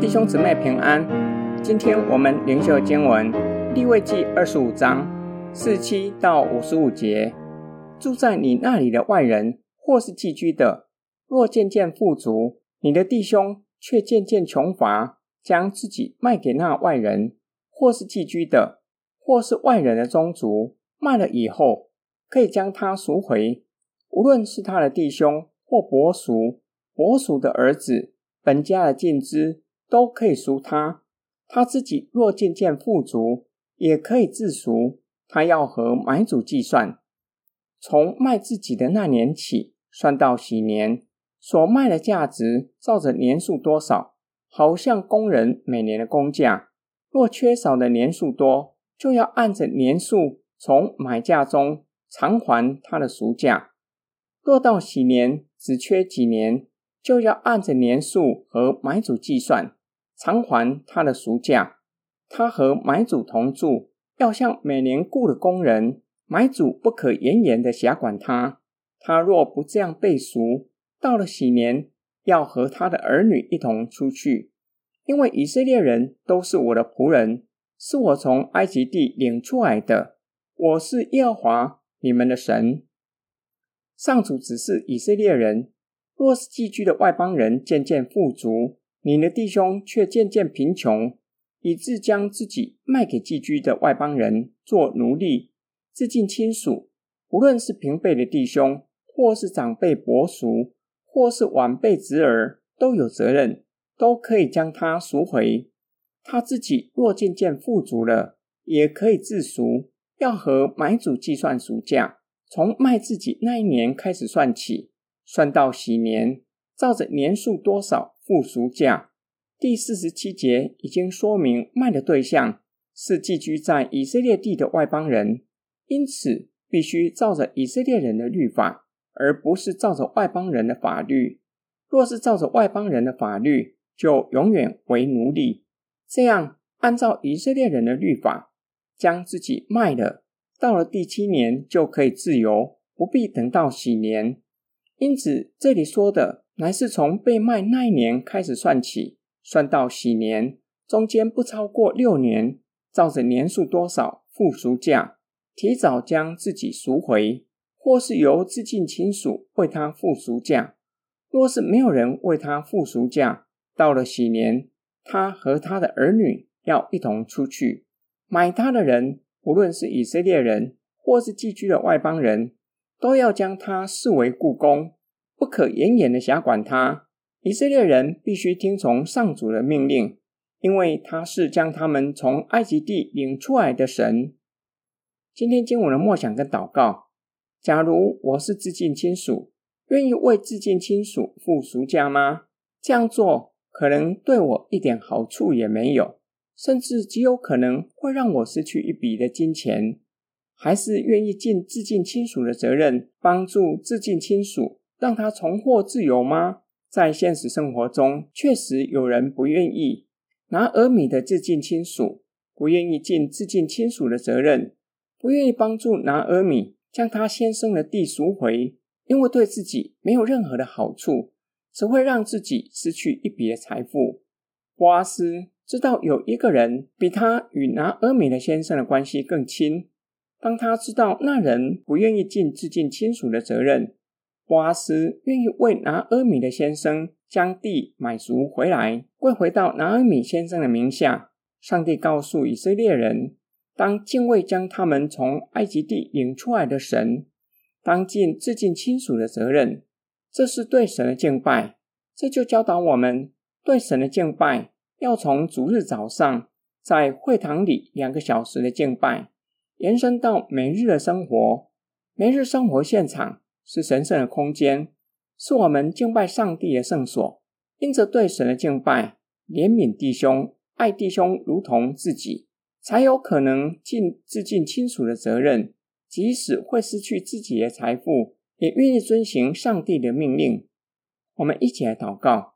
弟兄姊妹平安，今天我们灵修经文利未记二十五章四七到五十五节。住在你那里的外人或是寄居的，若渐渐富足，你的弟兄却渐渐穷乏，将自己卖给那外人，或是寄居的，或是外人的宗族，卖了以后，可以将他赎回，无论是他的弟兄或伯属，伯属的儿子，本家的尽资。都可以赎他，他自己若渐渐富足，也可以自赎。他要和买主计算，从卖自己的那年起，算到喜年，所卖的价值照着年数多少，好像工人每年的工价。若缺少的年数多，就要按着年数从买价中偿还他的赎价。若到禧年只缺几年，就要按着年数和买主计算。偿还他的赎价，他和买主同住，要像每年雇的工人，买主不可严严的辖管他。他若不这样被赎，到了禧年，要和他的儿女一同出去，因为以色列人都是我的仆人，是我从埃及地领出来的。我是耶和华你们的神。上主指示以色列人，若是寄居的外邦人渐渐富足。你的弟兄却渐渐贫穷，以致将自己卖给寄居的外邦人做奴隶。至近亲属，无论是平辈的弟兄，或是长辈伯属，或是晚辈侄儿，都有责任，都可以将他赎回。他自己若渐渐富足了，也可以自赎，要和买主计算赎价，从卖自己那一年开始算起，算到禧年，照着年数多少。付赎价。第四十七节已经说明卖的对象是寄居在以色列地的外邦人，因此必须照着以色列人的律法，而不是照着外邦人的法律。若是照着外邦人的法律，就永远为奴隶。这样按照以色列人的律法，将自己卖了，到了第七年就可以自由，不必等到喜年。因此这里说的。乃是从被卖那一年开始算起，算到喜年，中间不超过六年，照着年数多少付赎价，提早将自己赎回，或是由自近亲属为他付赎价。若是没有人为他付赎价，到了喜年，他和他的儿女要一同出去。买他的人，无论是以色列人或是寄居的外邦人，都要将他视为雇工。不可严严的辖管他。以色列人必须听从上主的命令，因为他是将他们从埃及地领出来的神。今天经文的默想跟祷告：假如我是自近亲属，愿意为自近亲属付赎价吗？这样做可能对我一点好处也没有，甚至极有可能会让我失去一笔的金钱。还是愿意尽至近亲属的责任，帮助至近亲属。让他重获自由吗？在现实生活中，确实有人不愿意。拿俄米的至近亲属不愿意尽至近亲属的责任，不愿意帮助拿俄米将他先生的地赎回，因为对自己没有任何的好处，只会让自己失去一笔的财富。波阿斯知道有一个人比他与拿阿米的先生的关系更亲。当他知道那人不愿意尽致敬亲属的责任，波斯愿意为拿阿米的先生将地买赎回来，归回到拿阿米先生的名下。上帝告诉以色列人，当敬畏将他们从埃及地领出来的神，当尽致敬亲属的责任，这是对神的敬拜。这就教导我们，对神的敬拜要从主日早上在会堂里两个小时的敬拜，延伸到每日的生活，每日生活现场。是神圣的空间，是我们敬拜上帝的圣所。因着对神的敬拜，怜悯弟兄，爱弟兄如同自己，才有可能尽至近亲属的责任。即使会失去自己的财富，也愿意遵行上帝的命令。我们一起来祷告，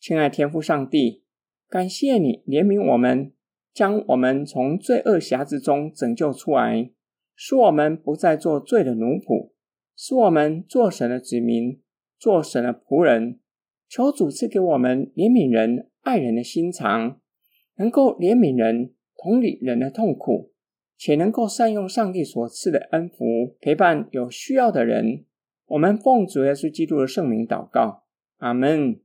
亲爱天父上帝，感谢你怜悯我们，将我们从罪恶匣子中拯救出来，使我们不再做罪的奴仆。使我们做神的子民，做神的仆人，求主赐给我们怜悯人、爱人的心肠，能够怜悯人、同理人的痛苦，且能够善用上帝所赐的恩福，陪伴有需要的人。我们奉主耶稣基督的圣名祷告，阿门。